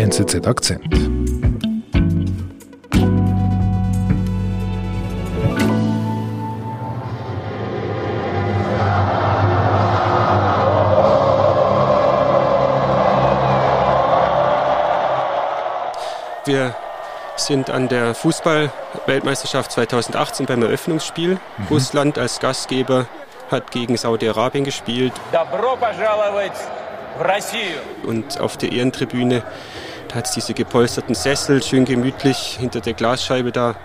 NZZ Akzent. Wir sind an der Fußball-Weltmeisterschaft 2018 beim Eröffnungsspiel. Mhm. Russland als Gastgeber hat gegen Saudi-Arabien gespielt. Und auf der Ehrentribüne hat es diese gepolsterten Sessel, schön gemütlich hinter der Glasscheibe da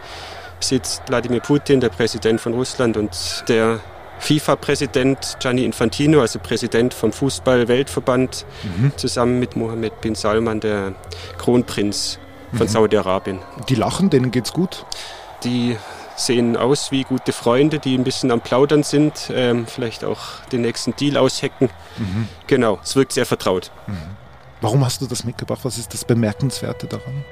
sitzt Wladimir Putin, der Präsident von Russland und der FIFA-Präsident Gianni Infantino, also Präsident vom Fußball-Weltverband, mhm. zusammen mit Mohammed bin Salman, der Kronprinz von mhm. Saudi-Arabien. Die lachen, denen geht's gut? Die sehen aus wie gute Freunde, die ein bisschen am Plaudern sind, ähm, vielleicht auch den nächsten Deal aushecken. Mhm. Genau, es wirkt sehr vertraut. Mhm. Warum hast du das mitgebracht? Was ist das Bemerkenswerte daran?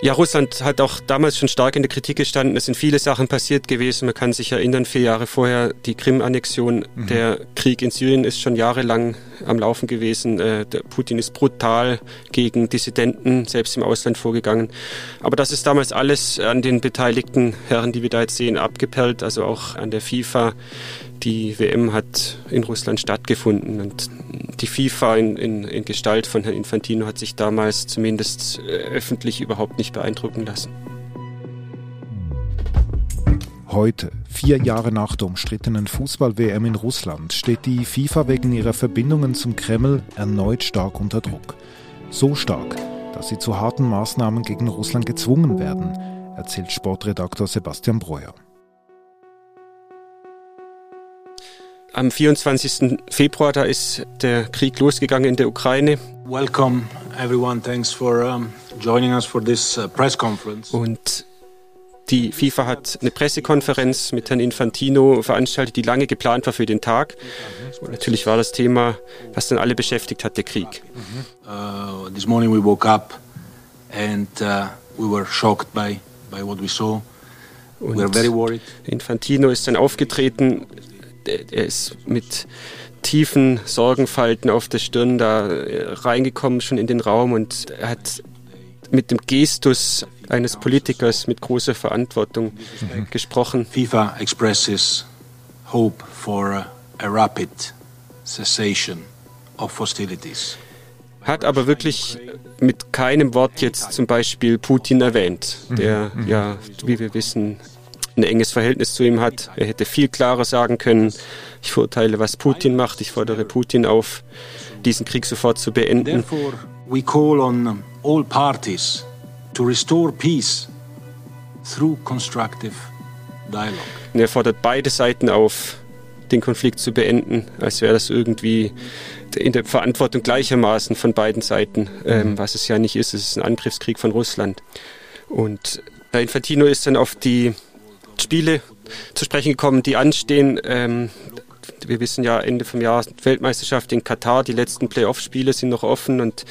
Ja, Russland hat auch damals schon stark in der Kritik gestanden. Es sind viele Sachen passiert gewesen. Man kann sich erinnern, vier Jahre vorher die Krim-Annexion. Mhm. Der Krieg in Syrien ist schon jahrelang am Laufen gewesen. Äh, Putin ist brutal gegen Dissidenten, selbst im Ausland vorgegangen. Aber das ist damals alles an den beteiligten Herren, die wir da jetzt sehen, abgeperlt. Also auch an der FIFA. Die WM hat in Russland stattgefunden und die FIFA in, in, in Gestalt von Herrn Infantino hat sich damals zumindest äh, öffentlich überhaupt nicht beeindrucken lassen. Heute, vier Jahre nach der umstrittenen Fußball-WM in Russland, steht die FIFA wegen ihrer Verbindungen zum Kreml erneut stark unter Druck. So stark, dass sie zu harten Maßnahmen gegen Russland gezwungen werden, erzählt Sportredaktor Sebastian Breuer. Am 24. Februar, da ist der Krieg losgegangen in der Ukraine. Welcome everyone. Thanks for um, joining us for this uh, press conference. Und die FIFA hat eine Pressekonferenz mit Herrn Infantino veranstaltet, die lange geplant war für den Tag. Und natürlich war das Thema, was dann alle beschäftigt hat, der Krieg. Uh, this morning we woke up and uh, we were shocked by, by what we saw. Und we were very worried. Infantino ist dann aufgetreten er ist mit tiefen Sorgenfalten auf der Stirn da äh, reingekommen, schon in den Raum und er hat mit dem Gestus eines Politikers mit großer Verantwortung mhm. gesprochen. FIFA expresses hope for a rapid cessation of hostilities. Hat aber wirklich mit keinem Wort jetzt zum Beispiel Putin erwähnt, der mhm. ja, wie wir wissen, ein enges Verhältnis zu ihm hat. Er hätte viel klarer sagen können, ich verurteile, was Putin macht, ich fordere Putin auf, diesen Krieg sofort zu beenden. Therefore we call on all parties to restore peace through constructive dialogue. Und er fordert beide Seiten auf, den Konflikt zu beenden, als wäre das irgendwie in der Verantwortung gleichermaßen von beiden Seiten, ähm, mhm. was es ja nicht ist. Es ist ein Angriffskrieg von Russland. Und Herr Infantino ist dann auf die Spiele zu sprechen gekommen, die anstehen. Ähm, wir wissen ja, Ende vom Jahr Weltmeisterschaft in Katar, die letzten Playoff-Spiele sind noch offen und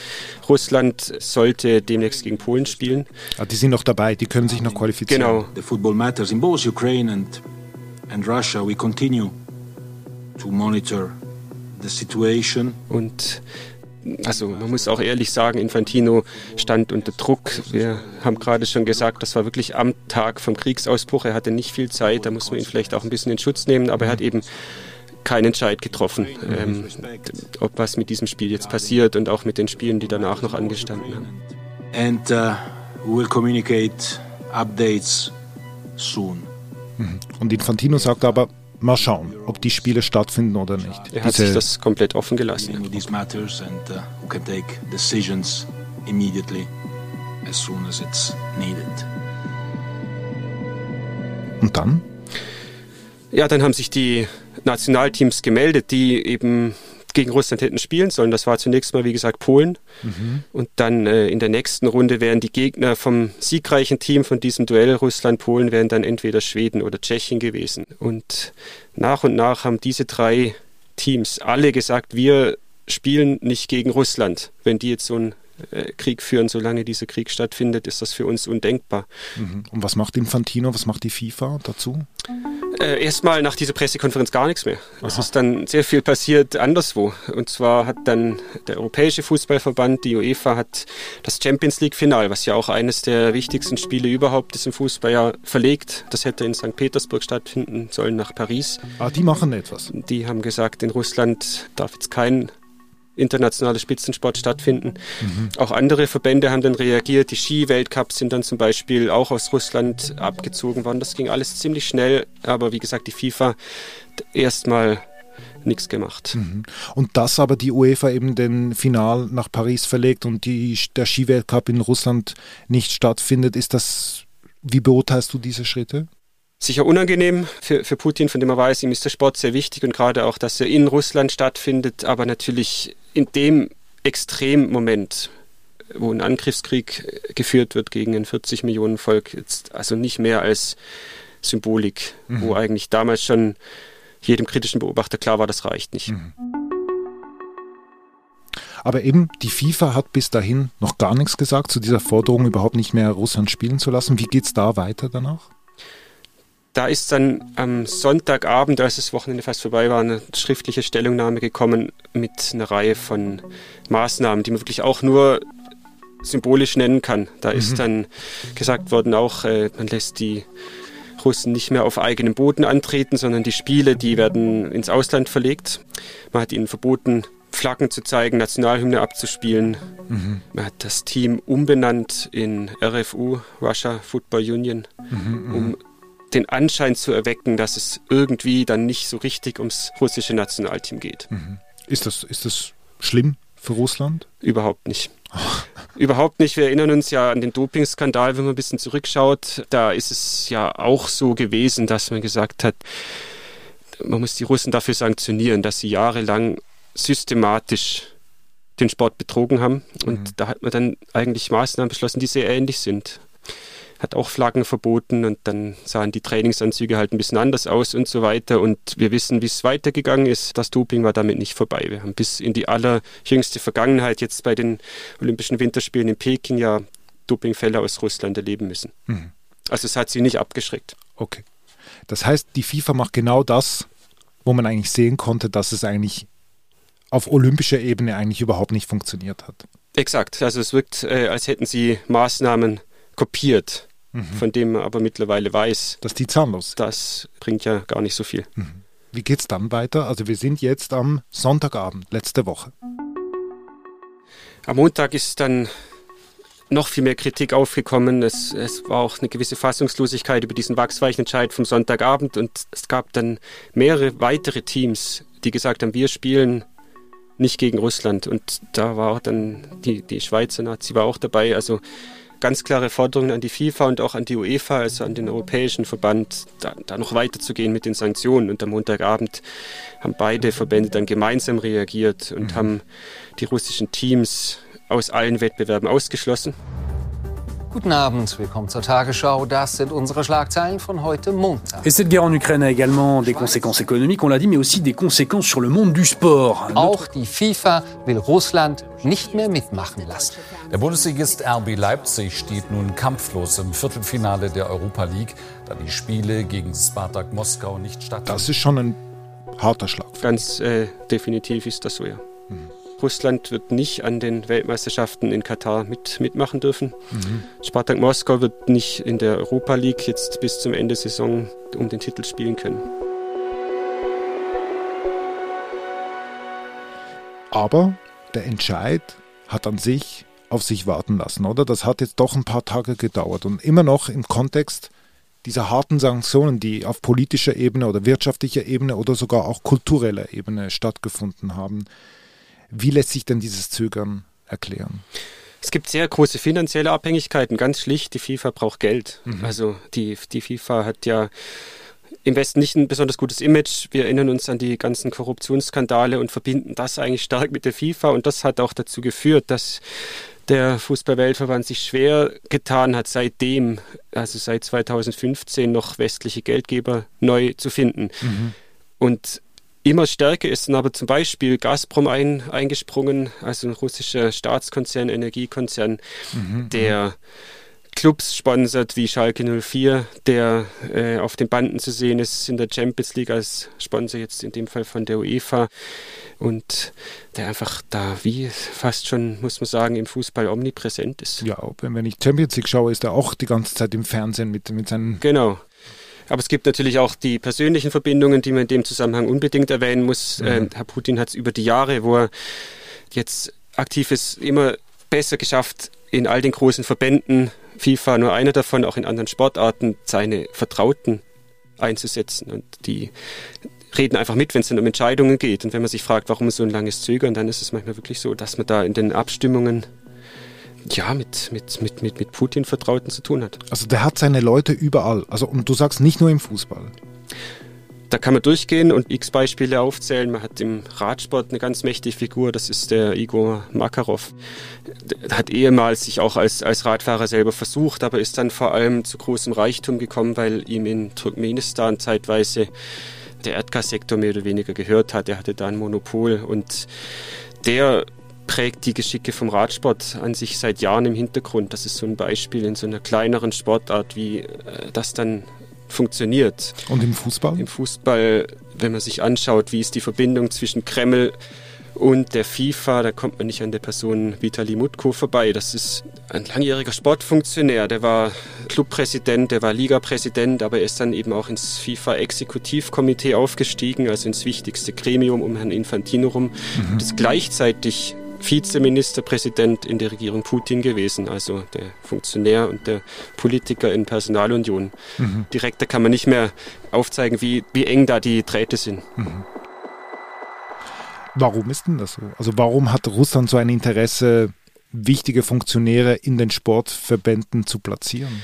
Russland sollte demnächst gegen Polen spielen. Ah, die sind noch dabei, die können sich noch qualifizieren. Genau. The football matters in both Ukraine and, and Russia. We continue to monitor the situation. Und also man muss auch ehrlich sagen, Infantino stand unter Druck. Wir haben gerade schon gesagt, das war wirklich am Tag vom Kriegsausbruch. Er hatte nicht viel Zeit, da muss man ihn vielleicht auch ein bisschen in Schutz nehmen, aber er hat eben keinen Entscheid getroffen, ähm, ob was mit diesem Spiel jetzt passiert und auch mit den Spielen, die danach noch angestanden haben. And uh, we'll communicate updates soon. Mhm. Und Infantino sagt aber, mal schauen, ob die Spiele stattfinden oder nicht. Er hat Diese sich das komplett offen gelassen. Und dann? Ja, dann haben sich die Nationalteams gemeldet, die eben gegen Russland hätten spielen sollen. Das war zunächst mal, wie gesagt, Polen. Mhm. Und dann äh, in der nächsten Runde wären die Gegner vom siegreichen Team von diesem Duell Russland-Polen wären dann entweder Schweden oder Tschechien gewesen. Und nach und nach haben diese drei Teams alle gesagt, wir spielen nicht gegen Russland. Wenn die jetzt so äh, Krieg führen, solange dieser Krieg stattfindet, ist das für uns undenkbar. Mhm. Und was macht Infantino, was macht die FIFA dazu? Äh, erstmal nach dieser Pressekonferenz gar nichts mehr. Aha. Es ist dann sehr viel passiert anderswo. Und zwar hat dann der Europäische Fußballverband, die UEFA, hat das Champions League-Final, was ja auch eines der wichtigsten Spiele überhaupt ist im Fußball, ja verlegt. Das hätte in St. Petersburg stattfinden sollen, nach Paris. Ah, die machen etwas. Die haben gesagt, in Russland darf jetzt kein internationale Spitzensport stattfinden. Mhm. Auch andere Verbände haben dann reagiert. Die Ski-Weltcups sind dann zum Beispiel auch aus Russland abgezogen worden. Das ging alles ziemlich schnell, aber wie gesagt, die FIFA erstmal nichts gemacht. Mhm. Und dass aber die UEFA eben den Final nach Paris verlegt und die, der Skiweltcup in Russland nicht stattfindet, ist das, wie beurteilst du diese Schritte? Sicher unangenehm für, für Putin, von dem er weiß, ihm ist der Sport sehr wichtig und gerade auch, dass er in Russland stattfindet, aber natürlich in dem Extremmoment, wo ein Angriffskrieg geführt wird gegen ein 40 Millionen Volk, jetzt also nicht mehr als Symbolik, mhm. wo eigentlich damals schon jedem kritischen Beobachter klar war, das reicht nicht. Mhm. Aber eben, die FIFA hat bis dahin noch gar nichts gesagt zu dieser Forderung, überhaupt nicht mehr Russland spielen zu lassen. Wie geht es da weiter danach? Da ist dann am Sonntagabend, als das Wochenende fast vorbei war, eine schriftliche Stellungnahme gekommen mit einer Reihe von Maßnahmen, die man wirklich auch nur symbolisch nennen kann. Da mhm. ist dann gesagt worden, auch äh, man lässt die Russen nicht mehr auf eigenem Boden antreten, sondern die Spiele, die werden ins Ausland verlegt. Man hat ihnen verboten, Flaggen zu zeigen, Nationalhymne abzuspielen. Mhm. Man hat das Team umbenannt in RFU, Russia Football Union, mhm, mhm. um den Anschein zu erwecken, dass es irgendwie dann nicht so richtig ums russische Nationalteam geht. Mhm. Ist, das, ist das schlimm für Russland? Überhaupt nicht. Überhaupt nicht. Wir erinnern uns ja an den Dopingskandal, wenn man ein bisschen zurückschaut. Da ist es ja auch so gewesen, dass man gesagt hat, man muss die Russen dafür sanktionieren, dass sie jahrelang systematisch den Sport betrogen haben. Und mhm. da hat man dann eigentlich Maßnahmen beschlossen, die sehr ähnlich sind hat auch Flaggen verboten und dann sahen die Trainingsanzüge halt ein bisschen anders aus und so weiter. Und wir wissen, wie es weitergegangen ist. Das Doping war damit nicht vorbei. Wir haben bis in die allerjüngste Vergangenheit jetzt bei den Olympischen Winterspielen in Peking ja Dopingfälle aus Russland erleben müssen. Mhm. Also es hat sie nicht abgeschreckt. Okay. Das heißt, die FIFA macht genau das, wo man eigentlich sehen konnte, dass es eigentlich auf olympischer Ebene eigentlich überhaupt nicht funktioniert hat. Exakt. Also es wirkt, äh, als hätten sie Maßnahmen kopiert mhm. von dem man aber mittlerweile weiß. Dass die zahnlos. Das bringt ja gar nicht so viel. Mhm. Wie geht es dann weiter? Also wir sind jetzt am Sonntagabend, letzte Woche. Am Montag ist dann noch viel mehr Kritik aufgekommen. Es, es, war auch eine gewisse Fassungslosigkeit über diesen Wachsweichenentscheid vom Sonntagabend und es gab dann mehrere weitere Teams, die gesagt haben, wir spielen nicht gegen Russland. Und da war auch dann die, die Schweizer Nazi war auch dabei. Also ganz klare Forderungen an die FIFA und auch an die UEFA, also an den Europäischen Verband, da, da noch weiterzugehen mit den Sanktionen. Und am Montagabend haben beide Verbände dann gemeinsam reagiert und mhm. haben die russischen Teams aus allen Wettbewerben ausgeschlossen. Guten Abend, willkommen zur Tagesschau. Das sind unsere Schlagzeilen von heute Montag. Et cette guerre en Ukraine a également des conséquences économiques, on l'a dit, mais aussi des conséquences sur le monde du sport. Auch die FIFA will Russland nicht mehr mitmachen lassen. Der Bundesligist RB Leipzig steht nun kampflos im Viertelfinale der Europa League, da die Spiele gegen Spartak Moskau nicht stattfinden. Das ist schon ein harter Schlag. Ganz äh, definitiv ist das so, ja. Mhm. Russland wird nicht an den Weltmeisterschaften in Katar mit, mitmachen dürfen. Mhm. Spartak Moskau wird nicht in der Europa League jetzt bis zum Ende der Saison um den Titel spielen können. Aber der Entscheid hat an sich auf sich warten lassen, oder? Das hat jetzt doch ein paar Tage gedauert und immer noch im Kontext dieser harten Sanktionen, die auf politischer Ebene oder wirtschaftlicher Ebene oder sogar auch kultureller Ebene stattgefunden haben. Wie lässt sich denn dieses Zögern erklären? Es gibt sehr große finanzielle Abhängigkeiten, ganz schlicht. Die FIFA braucht Geld. Mhm. Also die, die FIFA hat ja im Westen nicht ein besonders gutes Image. Wir erinnern uns an die ganzen Korruptionsskandale und verbinden das eigentlich stark mit der FIFA. Und das hat auch dazu geführt, dass der Fußballweltverband sich schwer getan hat, seitdem, also seit 2015, noch westliche Geldgeber neu zu finden. Mhm. Und Immer stärker ist dann aber zum Beispiel Gazprom ein, eingesprungen, also ein russischer Staatskonzern, Energiekonzern, mhm. der Clubs sponsert wie Schalke 04, der äh, auf den Banden zu sehen ist in der Champions League als Sponsor jetzt in dem Fall von der UEFA und der einfach da wie fast schon, muss man sagen, im Fußball omnipräsent ist. Ja, wenn ich Champions League schaue, ist er auch die ganze Zeit im Fernsehen mit, mit seinen... Genau. Aber es gibt natürlich auch die persönlichen Verbindungen, die man in dem Zusammenhang unbedingt erwähnen muss. Mhm. Äh, Herr Putin hat es über die Jahre, wo er jetzt aktiv ist, immer besser geschafft, in all den großen Verbänden, FIFA nur einer davon, auch in anderen Sportarten, seine Vertrauten einzusetzen. Und die reden einfach mit, wenn es dann um Entscheidungen geht. Und wenn man sich fragt, warum so ein langes Zögern, dann ist es manchmal wirklich so, dass man da in den Abstimmungen ja, mit, mit, mit, mit, mit Putin-Vertrauten zu tun hat. Also der hat seine Leute überall. Also, und du sagst nicht nur im Fußball. Da kann man durchgehen und x Beispiele aufzählen. Man hat im Radsport eine ganz mächtige Figur, das ist der Igor Makarov. Der hat ehemals sich auch als, als Radfahrer selber versucht, aber ist dann vor allem zu großem Reichtum gekommen, weil ihm in Turkmenistan zeitweise der Erdgassektor mehr oder weniger gehört hat. Er hatte da ein Monopol und der prägt die Geschicke vom Radsport an sich seit Jahren im Hintergrund. Das ist so ein Beispiel in so einer kleineren Sportart, wie äh, das dann funktioniert. Und im Fußball? Im Fußball, wenn man sich anschaut, wie ist die Verbindung zwischen Kreml und der FIFA, da kommt man nicht an der Person Vitali Mutko vorbei. Das ist ein langjähriger Sportfunktionär, der war Clubpräsident, der war Ligapräsident, aber er ist dann eben auch ins FIFA-Exekutivkomitee aufgestiegen, also ins wichtigste Gremium um Herrn Infantino rum. Mhm. Ist gleichzeitig Vizeministerpräsident in der Regierung Putin gewesen, also der Funktionär und der Politiker in Personalunion. Mhm. Direkter kann man nicht mehr aufzeigen, wie, wie eng da die Drähte sind. Mhm. Warum ist denn das so? Also warum hat Russland so ein Interesse, wichtige Funktionäre in den Sportverbänden zu platzieren?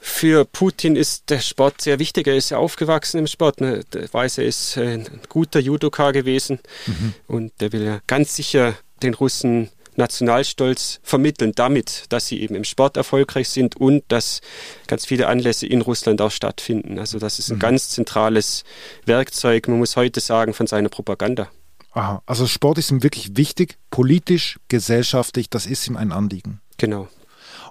Für Putin ist der Sport sehr wichtig. Er ist ja aufgewachsen im Sport. Ne? Der weiß, er ist äh, ein guter Judoka gewesen mhm. und der will ja ganz sicher den Russen Nationalstolz vermitteln, damit, dass sie eben im Sport erfolgreich sind und dass ganz viele Anlässe in Russland auch stattfinden. Also das ist ein mhm. ganz zentrales Werkzeug, man muss heute sagen, von seiner Propaganda. Aha, also Sport ist ihm wirklich wichtig, politisch, gesellschaftlich, das ist ihm ein Anliegen. Genau.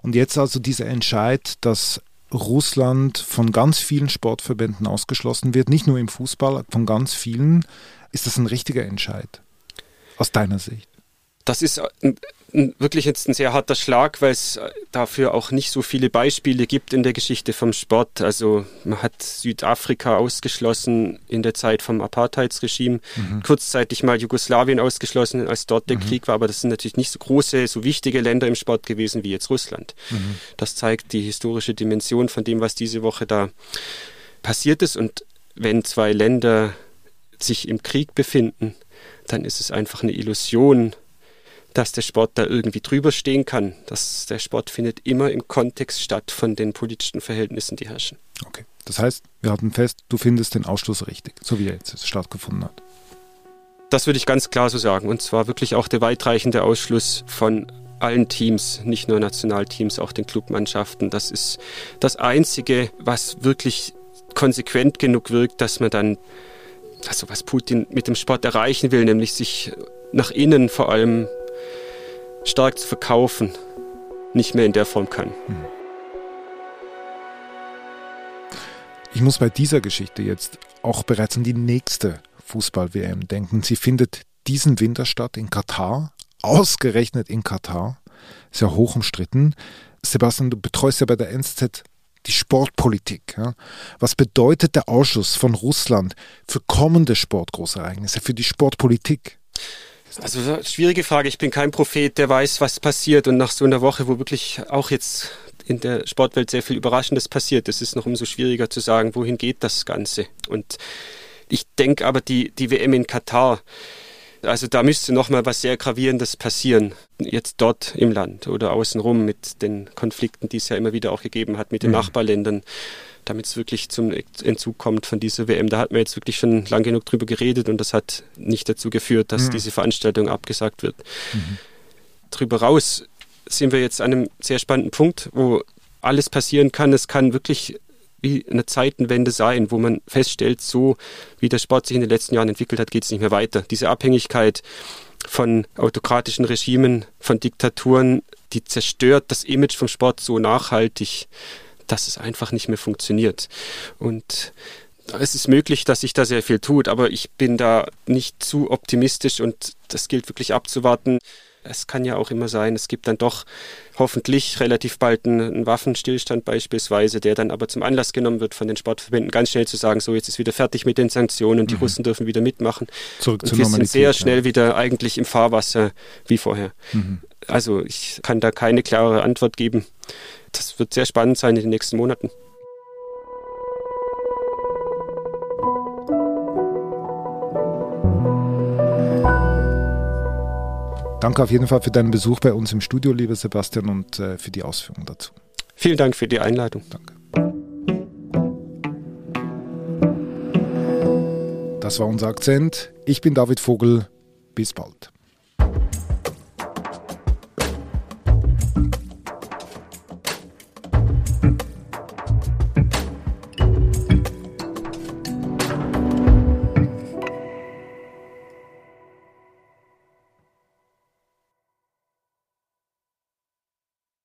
Und jetzt also dieser Entscheid, dass Russland von ganz vielen Sportverbänden ausgeschlossen wird, nicht nur im Fußball, von ganz vielen. Ist das ein richtiger Entscheid aus deiner Sicht? Das ist wirklich jetzt ein sehr harter Schlag, weil es dafür auch nicht so viele Beispiele gibt in der Geschichte vom Sport. Also man hat Südafrika ausgeschlossen in der Zeit vom Apartheidsregime, mhm. kurzzeitig mal Jugoslawien ausgeschlossen, als dort der mhm. Krieg war, aber das sind natürlich nicht so große, so wichtige Länder im Sport gewesen wie jetzt Russland. Mhm. Das zeigt die historische Dimension von dem, was diese Woche da passiert ist. Und wenn zwei Länder sich im Krieg befinden, dann ist es einfach eine Illusion, dass der Sport da irgendwie drüber stehen kann. Das, der Sport findet immer im Kontext statt von den politischen Verhältnissen, die herrschen. Okay. Das heißt, wir hatten fest, du findest den Ausschluss richtig, so wie er jetzt stattgefunden hat. Das würde ich ganz klar so sagen. Und zwar wirklich auch der weitreichende Ausschluss von allen Teams, nicht nur Nationalteams, auch den Clubmannschaften. Das ist das Einzige, was wirklich konsequent genug wirkt, dass man dann, also was Putin mit dem Sport erreichen will, nämlich sich nach innen vor allem stark zu verkaufen, nicht mehr in der Form kann. Hm. Ich muss bei dieser Geschichte jetzt auch bereits an die nächste Fußball-WM denken. Sie findet diesen Winter statt in Katar, ausgerechnet in Katar. Ist ja hoch umstritten. Sebastian, du betreust ja bei der NZZ die Sportpolitik. Was bedeutet der Ausschuss von Russland für kommende Sportgroßereignisse, für die Sportpolitik? Also schwierige Frage. Ich bin kein Prophet, der weiß, was passiert. Und nach so einer Woche, wo wirklich auch jetzt in der Sportwelt sehr viel Überraschendes passiert, ist es noch umso schwieriger zu sagen, wohin geht das Ganze. Und ich denke aber, die, die WM in Katar, also da müsste noch mal was sehr Gravierendes passieren, jetzt dort im Land oder außenrum mit den Konflikten, die es ja immer wieder auch gegeben hat mit den mhm. Nachbarländern damit es wirklich zum Entzug kommt von dieser WM. Da hat man jetzt wirklich schon lang genug drüber geredet und das hat nicht dazu geführt, dass mhm. diese Veranstaltung abgesagt wird. Mhm. Drüber raus sind wir jetzt an einem sehr spannenden Punkt, wo alles passieren kann. Es kann wirklich wie eine Zeitenwende sein, wo man feststellt, so wie der Sport sich in den letzten Jahren entwickelt hat, geht es nicht mehr weiter. Diese Abhängigkeit von autokratischen Regimen, von Diktaturen die zerstört das Image vom Sport so nachhaltig, dass es einfach nicht mehr funktioniert. Und es ist möglich, dass sich da sehr viel tut, aber ich bin da nicht zu optimistisch und das gilt wirklich abzuwarten. Es kann ja auch immer sein, es gibt dann doch hoffentlich relativ bald einen, Waffenstillstand beispielsweise, der dann aber zum Anlass genommen wird von den Sportverbänden, ganz schnell zu sagen, so jetzt ist wieder fertig mit den Sanktionen, die mhm. Russen dürfen wieder mitmachen. Zurück und zur wir sind sehr schnell wieder eigentlich im Fahrwasser wie vorher. Mhm. Also ich kann da keine klare Antwort geben. Das wird sehr spannend sein in den nächsten Monaten. Danke auf jeden Fall für deinen Besuch bei uns im Studio, lieber Sebastian, und äh, für die Ausführungen dazu. Vielen Dank für die Einladung. Danke. Das war unser Akzent. Ich bin David Vogel. Bis bald.